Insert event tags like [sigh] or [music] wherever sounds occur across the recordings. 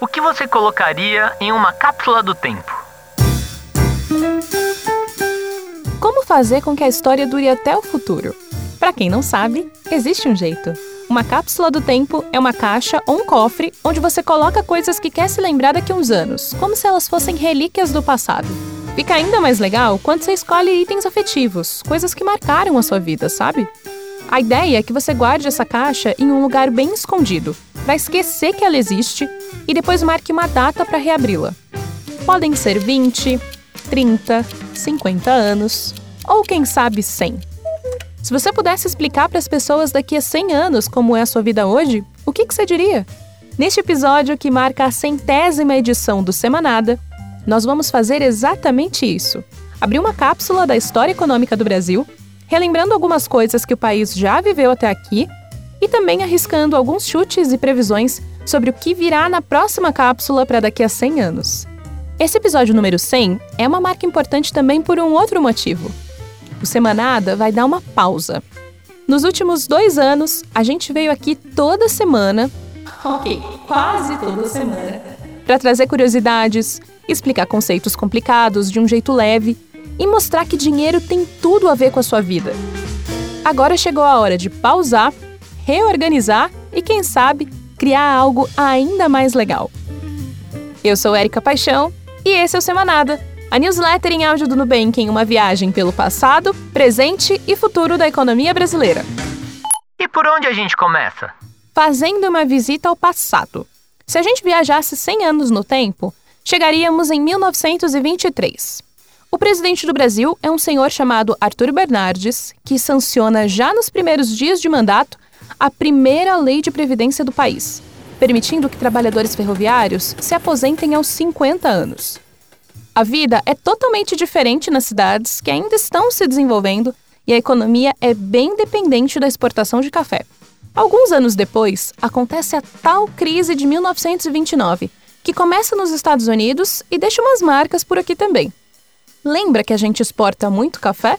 o que você colocaria em uma cápsula do tempo? Como fazer com que a história dure até o futuro? Para quem não sabe, existe um jeito. Uma cápsula do tempo é uma caixa ou um cofre onde você coloca coisas que quer se lembrar daqui uns anos, como se elas fossem relíquias do passado. Fica ainda mais legal quando você escolhe itens afetivos, coisas que marcaram a sua vida, sabe? A ideia é que você guarde essa caixa em um lugar bem escondido, para esquecer que ela existe e depois marque uma data para reabri-la. Podem ser 20, 30, 50 anos ou quem sabe 100. Se você pudesse explicar para as pessoas daqui a 100 anos como é a sua vida hoje, o que, que você diria? Neste episódio que marca a centésima edição do Semanada, nós vamos fazer exatamente isso: abrir uma cápsula da história econômica do Brasil relembrando algumas coisas que o país já viveu até aqui e também arriscando alguns chutes e previsões sobre o que virá na próxima cápsula para daqui a 100 anos. Esse episódio número 100 é uma marca importante também por um outro motivo. O Semanada vai dar uma pausa. Nos últimos dois anos, a gente veio aqui toda semana, [laughs] ok, quase toda semana, para trazer curiosidades, explicar conceitos complicados de um jeito leve e mostrar que dinheiro tem tudo a ver com a sua vida. Agora chegou a hora de pausar, reorganizar e, quem sabe, criar algo ainda mais legal. Eu sou Érica Paixão e esse é o Semanada, a newsletter em áudio do Nubank em uma viagem pelo passado, presente e futuro da economia brasileira. E por onde a gente começa? Fazendo uma visita ao passado. Se a gente viajasse 100 anos no tempo, chegaríamos em 1923. O presidente do Brasil é um senhor chamado Arthur Bernardes, que sanciona já nos primeiros dias de mandato a primeira lei de previdência do país, permitindo que trabalhadores ferroviários se aposentem aos 50 anos. A vida é totalmente diferente nas cidades que ainda estão se desenvolvendo e a economia é bem dependente da exportação de café. Alguns anos depois, acontece a tal crise de 1929, que começa nos Estados Unidos e deixa umas marcas por aqui também. Lembra que a gente exporta muito café?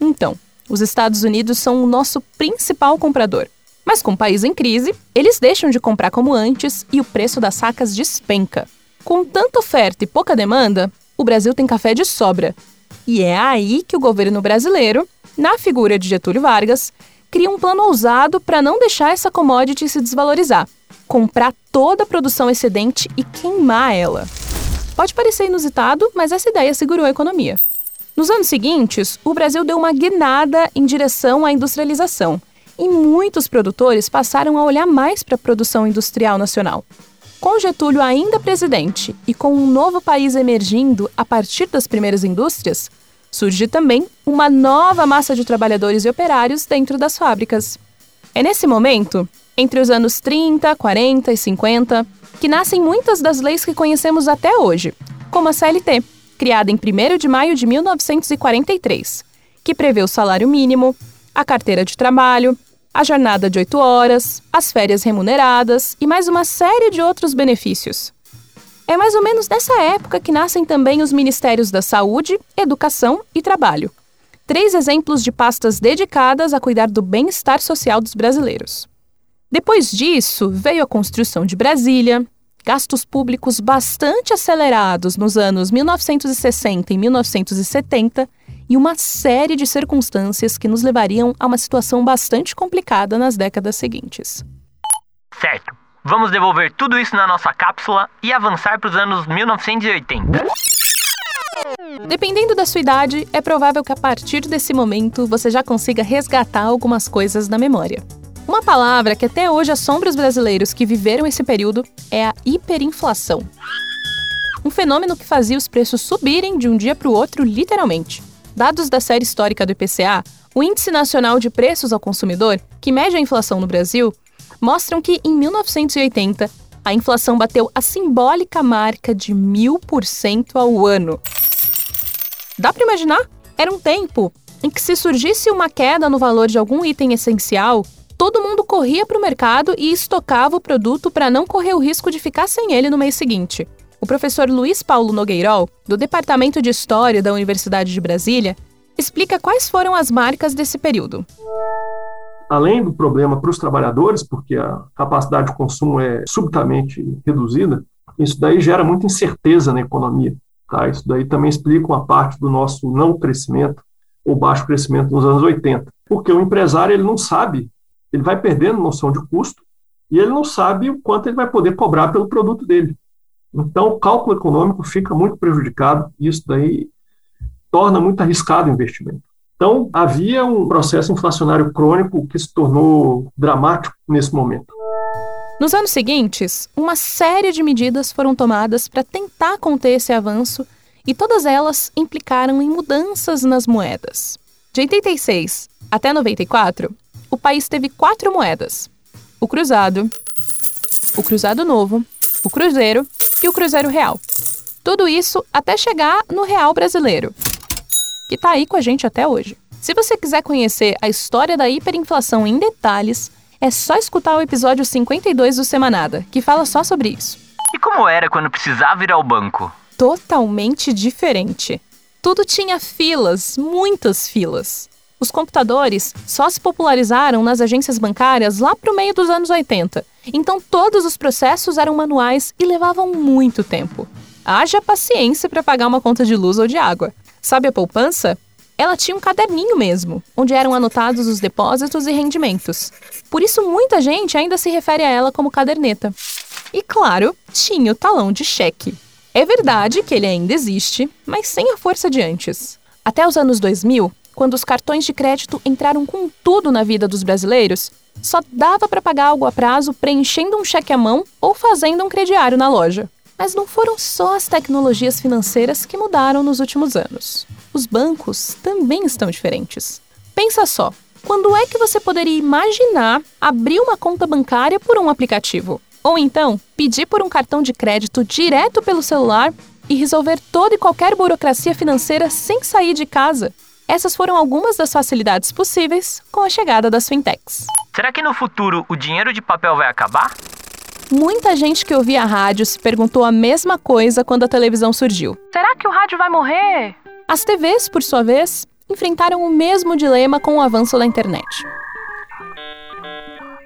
Então, os Estados Unidos são o nosso principal comprador. Mas com o país em crise, eles deixam de comprar como antes e o preço das sacas despenca. Com tanta oferta e pouca demanda, o Brasil tem café de sobra. E é aí que o governo brasileiro, na figura de Getúlio Vargas, cria um plano ousado para não deixar essa commodity se desvalorizar, comprar toda a produção excedente e queimar ela. Pode parecer inusitado, mas essa ideia segurou a economia. Nos anos seguintes, o Brasil deu uma guinada em direção à industrialização, e muitos produtores passaram a olhar mais para a produção industrial nacional. Com Getúlio ainda presidente e com um novo país emergindo a partir das primeiras indústrias, surge também uma nova massa de trabalhadores e operários dentro das fábricas. É nesse momento, entre os anos 30, 40 e 50, que nascem muitas das leis que conhecemos até hoje, como a CLT, criada em 1 de maio de 1943, que prevê o salário mínimo, a carteira de trabalho, a jornada de 8 horas, as férias remuneradas e mais uma série de outros benefícios. É mais ou menos nessa época que nascem também os Ministérios da Saúde, Educação e Trabalho. Três exemplos de pastas dedicadas a cuidar do bem-estar social dos brasileiros. Depois disso, veio a construção de Brasília, gastos públicos bastante acelerados nos anos 1960 e 1970 e uma série de circunstâncias que nos levariam a uma situação bastante complicada nas décadas seguintes. Certo. Vamos devolver tudo isso na nossa cápsula e avançar para os anos 1980. Dependendo da sua idade, é provável que a partir desse momento você já consiga resgatar algumas coisas na memória. Uma palavra que até hoje assombra os brasileiros que viveram esse período é a hiperinflação. Um fenômeno que fazia os preços subirem de um dia para o outro, literalmente. Dados da série histórica do IPCA, o Índice Nacional de Preços ao Consumidor, que mede a inflação no Brasil, mostram que em 1980 a inflação bateu a simbólica marca de mil por cento ao ano. Dá para imaginar? Era um tempo em que, se surgisse uma queda no valor de algum item essencial, todo mundo corria para o mercado e estocava o produto para não correr o risco de ficar sem ele no mês seguinte. O professor Luiz Paulo Nogueirol, do Departamento de História da Universidade de Brasília, explica quais foram as marcas desse período. Além do problema para os trabalhadores, porque a capacidade de consumo é subitamente reduzida, Isso daí gera muita incerteza na economia. Tá? Isso daí também explica uma parte do nosso não crescimento ou baixo crescimento nos anos 80. Porque o empresário ele não sabe, ele vai perdendo noção de custo e ele não sabe o quanto ele vai poder cobrar pelo produto dele. Então, o cálculo econômico fica muito prejudicado e isso daí torna muito arriscado o investimento. Então, havia um processo inflacionário crônico que se tornou dramático nesse momento. Nos anos seguintes, uma série de medidas foram tomadas para tentar conter esse avanço e todas elas implicaram em mudanças nas moedas. De 86 até 94, o país teve quatro moedas: o cruzado, o cruzado novo, o cruzeiro e o cruzeiro real. Tudo isso até chegar no real brasileiro que está aí com a gente até hoje. Se você quiser conhecer a história da hiperinflação em detalhes, é só escutar o episódio 52 do Semanada, que fala só sobre isso. E como era quando precisava ir ao banco? Totalmente diferente. Tudo tinha filas, muitas filas. Os computadores só se popularizaram nas agências bancárias lá para o meio dos anos 80. Então todos os processos eram manuais e levavam muito tempo. Haja paciência para pagar uma conta de luz ou de água. Sabe a poupança? Ela tinha um caderninho mesmo, onde eram anotados os depósitos e rendimentos. Por isso, muita gente ainda se refere a ela como caderneta. E claro, tinha o talão de cheque. É verdade que ele ainda existe, mas sem a força de antes. Até os anos 2000, quando os cartões de crédito entraram com tudo na vida dos brasileiros, só dava para pagar algo a prazo preenchendo um cheque à mão ou fazendo um crediário na loja. Mas não foram só as tecnologias financeiras que mudaram nos últimos anos. Os bancos também estão diferentes. Pensa só, quando é que você poderia imaginar abrir uma conta bancária por um aplicativo? Ou então, pedir por um cartão de crédito direto pelo celular e resolver toda e qualquer burocracia financeira sem sair de casa? Essas foram algumas das facilidades possíveis com a chegada das fintechs. Será que no futuro o dinheiro de papel vai acabar? Muita gente que ouvia a rádio se perguntou a mesma coisa quando a televisão surgiu. Será que o rádio vai morrer? As TVs, por sua vez, enfrentaram o mesmo dilema com o avanço da internet.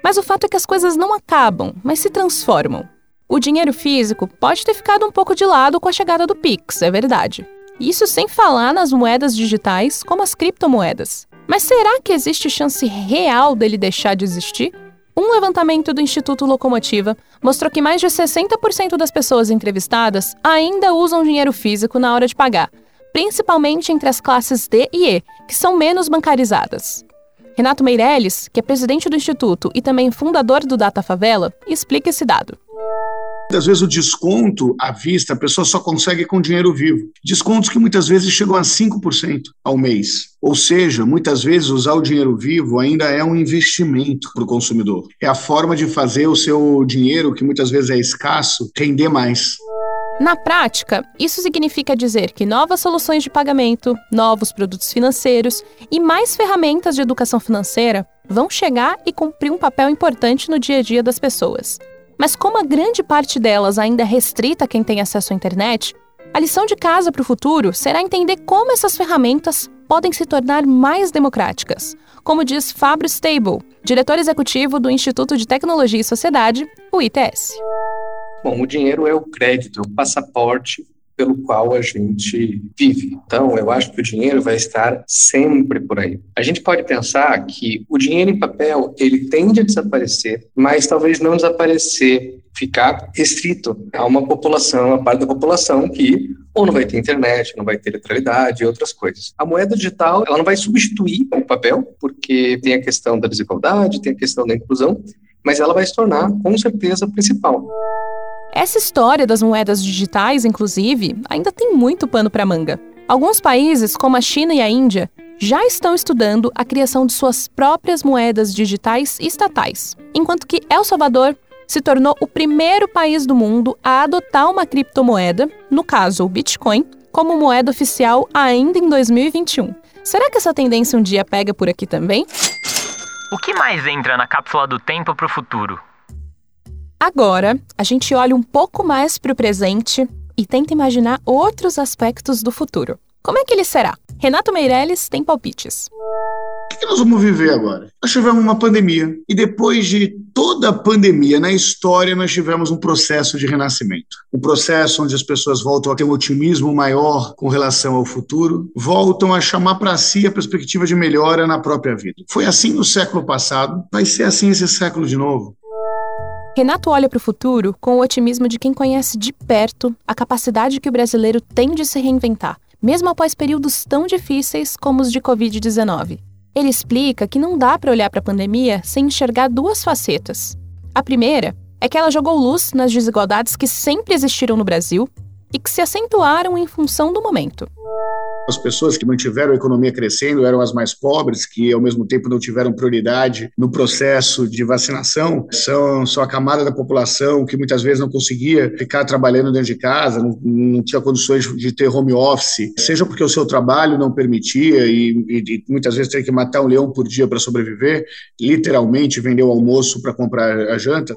Mas o fato é que as coisas não acabam, mas se transformam. O dinheiro físico pode ter ficado um pouco de lado com a chegada do Pix, é verdade. Isso sem falar nas moedas digitais, como as criptomoedas. Mas será que existe chance real dele deixar de existir? Um levantamento do Instituto Locomotiva mostrou que mais de 60% das pessoas entrevistadas ainda usam dinheiro físico na hora de pagar, principalmente entre as classes D e E, que são menos bancarizadas. Renato Meirelles, que é presidente do Instituto e também fundador do Data Favela, explica esse dado. Muitas vezes o desconto à vista a pessoa só consegue com dinheiro vivo. Descontos que muitas vezes chegam a 5% ao mês. Ou seja, muitas vezes usar o dinheiro vivo ainda é um investimento para o consumidor. É a forma de fazer o seu dinheiro, que muitas vezes é escasso, render mais. Na prática, isso significa dizer que novas soluções de pagamento, novos produtos financeiros e mais ferramentas de educação financeira vão chegar e cumprir um papel importante no dia a dia das pessoas. Mas como a grande parte delas ainda é restrita a quem tem acesso à internet, a lição de casa para o futuro será entender como essas ferramentas podem se tornar mais democráticas, como diz Fábio Stable, diretor executivo do Instituto de Tecnologia e Sociedade, o ITS. Bom, o dinheiro é o crédito, é o passaporte pelo qual a gente vive. Então, eu acho que o dinheiro vai estar sempre por aí. A gente pode pensar que o dinheiro em papel, ele tende a desaparecer, mas talvez não desaparecer, ficar restrito a uma população, a parte da população que ou não vai ter internet, não vai ter neutralidade e outras coisas. A moeda digital, ela não vai substituir o papel, porque tem a questão da desigualdade, tem a questão da inclusão, mas ela vai se tornar, com certeza, principal. Essa história das moedas digitais, inclusive, ainda tem muito pano para manga. Alguns países, como a China e a Índia, já estão estudando a criação de suas próprias moedas digitais estatais, enquanto que El Salvador se tornou o primeiro país do mundo a adotar uma criptomoeda, no caso o Bitcoin, como moeda oficial ainda em 2021. Será que essa tendência um dia pega por aqui também? O que mais entra na cápsula do tempo para o futuro? Agora, a gente olha um pouco mais para o presente e tenta imaginar outros aspectos do futuro. Como é que ele será? Renato Meirelles tem palpites. O que nós vamos viver agora? Nós tivemos uma pandemia e depois de toda a pandemia na história nós tivemos um processo de renascimento, um processo onde as pessoas voltam a ter um otimismo maior com relação ao futuro, voltam a chamar para si a perspectiva de melhora na própria vida. Foi assim no século passado, vai ser assim esse século de novo. Renato olha para o futuro com o otimismo de quem conhece de perto a capacidade que o brasileiro tem de se reinventar, mesmo após períodos tão difíceis como os de Covid-19. Ele explica que não dá para olhar para a pandemia sem enxergar duas facetas. A primeira é que ela jogou luz nas desigualdades que sempre existiram no Brasil e que se acentuaram em função do momento. As pessoas que mantiveram a economia crescendo eram as mais pobres, que ao mesmo tempo não tiveram prioridade no processo de vacinação. São só a camada da população que muitas vezes não conseguia ficar trabalhando dentro de casa, não, não tinha condições de ter home office, seja porque o seu trabalho não permitia e, e, e muitas vezes ter que matar um leão por dia para sobreviver, literalmente vender o almoço para comprar a janta.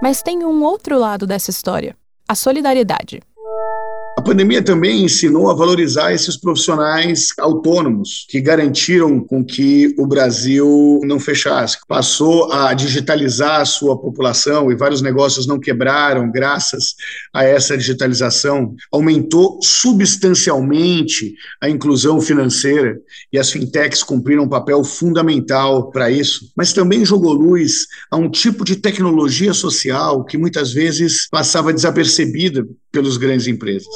Mas tem um outro lado dessa história: a solidariedade. Pandemia também ensinou a valorizar esses profissionais autônomos que garantiram com que o Brasil não fechasse. Passou a digitalizar a sua população e vários negócios não quebraram graças a essa digitalização. Aumentou substancialmente a inclusão financeira e as fintechs cumpriram um papel fundamental para isso. Mas também jogou luz a um tipo de tecnologia social que muitas vezes passava desapercebida pelos grandes empresas.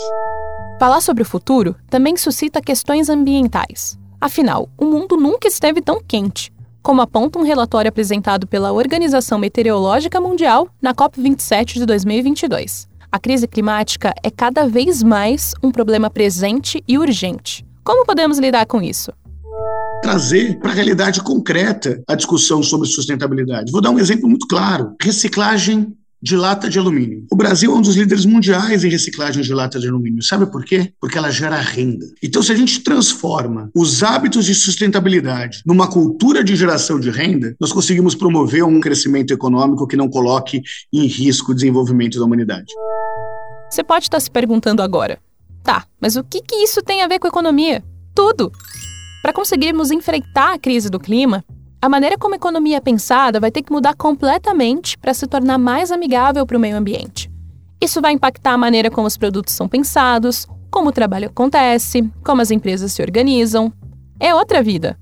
Falar sobre o futuro também suscita questões ambientais. Afinal, o mundo nunca esteve tão quente, como aponta um relatório apresentado pela Organização Meteorológica Mundial na COP27 de 2022. A crise climática é cada vez mais um problema presente e urgente. Como podemos lidar com isso? trazer para a realidade concreta a discussão sobre sustentabilidade. Vou dar um exemplo muito claro: reciclagem de lata de alumínio. O Brasil é um dos líderes mundiais em reciclagem de lata de alumínio. Sabe por quê? Porque ela gera renda. Então, se a gente transforma os hábitos de sustentabilidade numa cultura de geração de renda, nós conseguimos promover um crescimento econômico que não coloque em risco o desenvolvimento da humanidade. Você pode estar se perguntando agora: tá, mas o que, que isso tem a ver com economia? Tudo! Para conseguirmos enfrentar a crise do clima, a maneira como a economia é pensada vai ter que mudar completamente para se tornar mais amigável para o meio ambiente. Isso vai impactar a maneira como os produtos são pensados, como o trabalho acontece, como as empresas se organizam. É outra vida.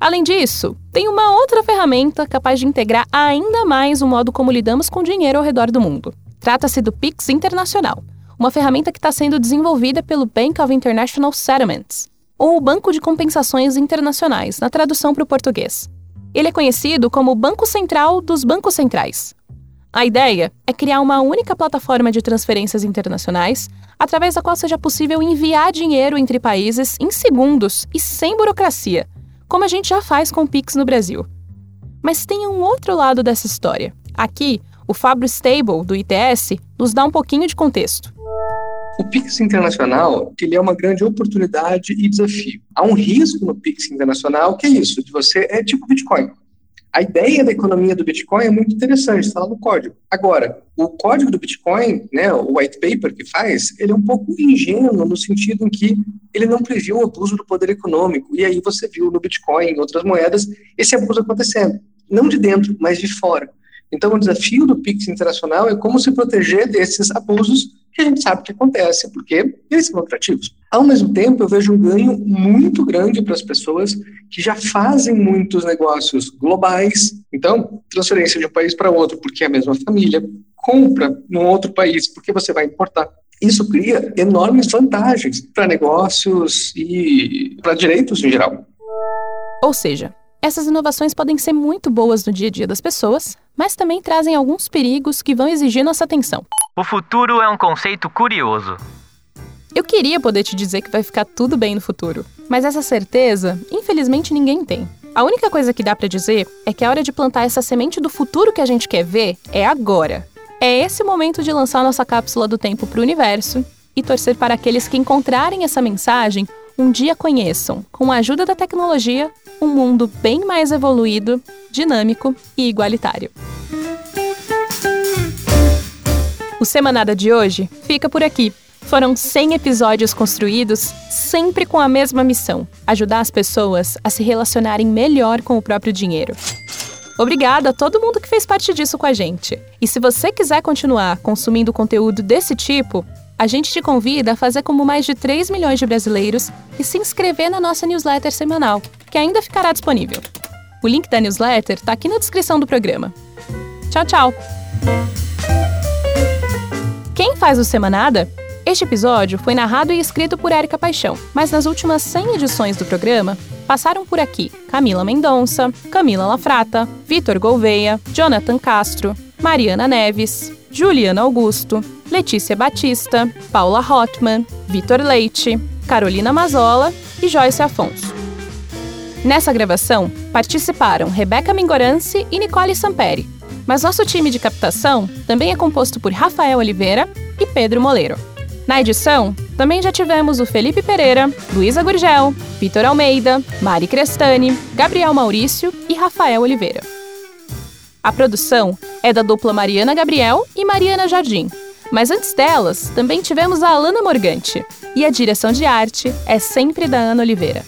Além disso, tem uma outra ferramenta capaz de integrar ainda mais o modo como lidamos com dinheiro ao redor do mundo. Trata-se do Pix Internacional, uma ferramenta que está sendo desenvolvida pelo Bank of International Settlements, ou o Banco de Compensações Internacionais, na tradução para o português. Ele é conhecido como o Banco Central dos Bancos Centrais. A ideia é criar uma única plataforma de transferências internacionais através da qual seja possível enviar dinheiro entre países em segundos e sem burocracia, como a gente já faz com o Pix no Brasil. Mas tem um outro lado dessa história. Aqui, o Fábio Stable, do ITS, nos dá um pouquinho de contexto. O Pix internacional ele é uma grande oportunidade e desafio. Há um risco no Pix internacional que é isso, de você é tipo Bitcoin. A ideia da economia do Bitcoin é muito interessante, está lá no código. Agora, o código do Bitcoin, né, o white paper que faz, ele é um pouco ingênuo no sentido em que ele não previu o abuso do poder econômico. E aí você viu no Bitcoin e em outras moedas esse abuso acontecendo. Não de dentro, mas de fora. Então, o desafio do Pix internacional é como se proteger desses abusos que a gente sabe que acontece, porque eles são lucrativos. Ao mesmo tempo, eu vejo um ganho muito grande para as pessoas que já fazem muitos negócios globais. Então, transferência de um país para outro, porque é a mesma família, compra num outro país, porque você vai importar. Isso cria enormes vantagens para negócios e para direitos em geral. Ou seja, essas inovações podem ser muito boas no dia a dia das pessoas, mas também trazem alguns perigos que vão exigir nossa atenção. O futuro é um conceito curioso. Eu queria poder te dizer que vai ficar tudo bem no futuro, mas essa certeza, infelizmente, ninguém tem. A única coisa que dá para dizer é que a hora de plantar essa semente do futuro que a gente quer ver é agora. É esse momento de lançar nossa cápsula do tempo para o universo e torcer para aqueles que encontrarem essa mensagem um dia conheçam, com a ajuda da tecnologia, um mundo bem mais evoluído, dinâmico e igualitário. O Semanada de hoje fica por aqui. Foram 100 episódios construídos sempre com a mesma missão: ajudar as pessoas a se relacionarem melhor com o próprio dinheiro. Obrigada a todo mundo que fez parte disso com a gente. E se você quiser continuar consumindo conteúdo desse tipo, a gente te convida a fazer como mais de 3 milhões de brasileiros e se inscrever na nossa newsletter semanal, que ainda ficará disponível. O link da newsletter está aqui na descrição do programa. Tchau, tchau! Quem faz o Semanada? Este episódio foi narrado e escrito por Érica Paixão, mas nas últimas 100 edições do programa passaram por aqui Camila Mendonça, Camila Lafrata, Vitor Gouveia, Jonathan Castro, Mariana Neves, Juliana Augusto, Letícia Batista, Paula Hotman, Vitor Leite, Carolina Mazola e Joyce Afonso. Nessa gravação, participaram Rebeca Mingorance e Nicole Samperi, mas nosso time de captação também é composto por Rafael Oliveira e Pedro Moleiro. Na edição, também já tivemos o Felipe Pereira, Luísa Gurgel, Vitor Almeida, Mari Crestani, Gabriel Maurício e Rafael Oliveira. A produção é da dupla Mariana Gabriel e Mariana Jardim, mas antes delas, também tivemos a Alana Morgante. E a direção de arte é sempre da Ana Oliveira.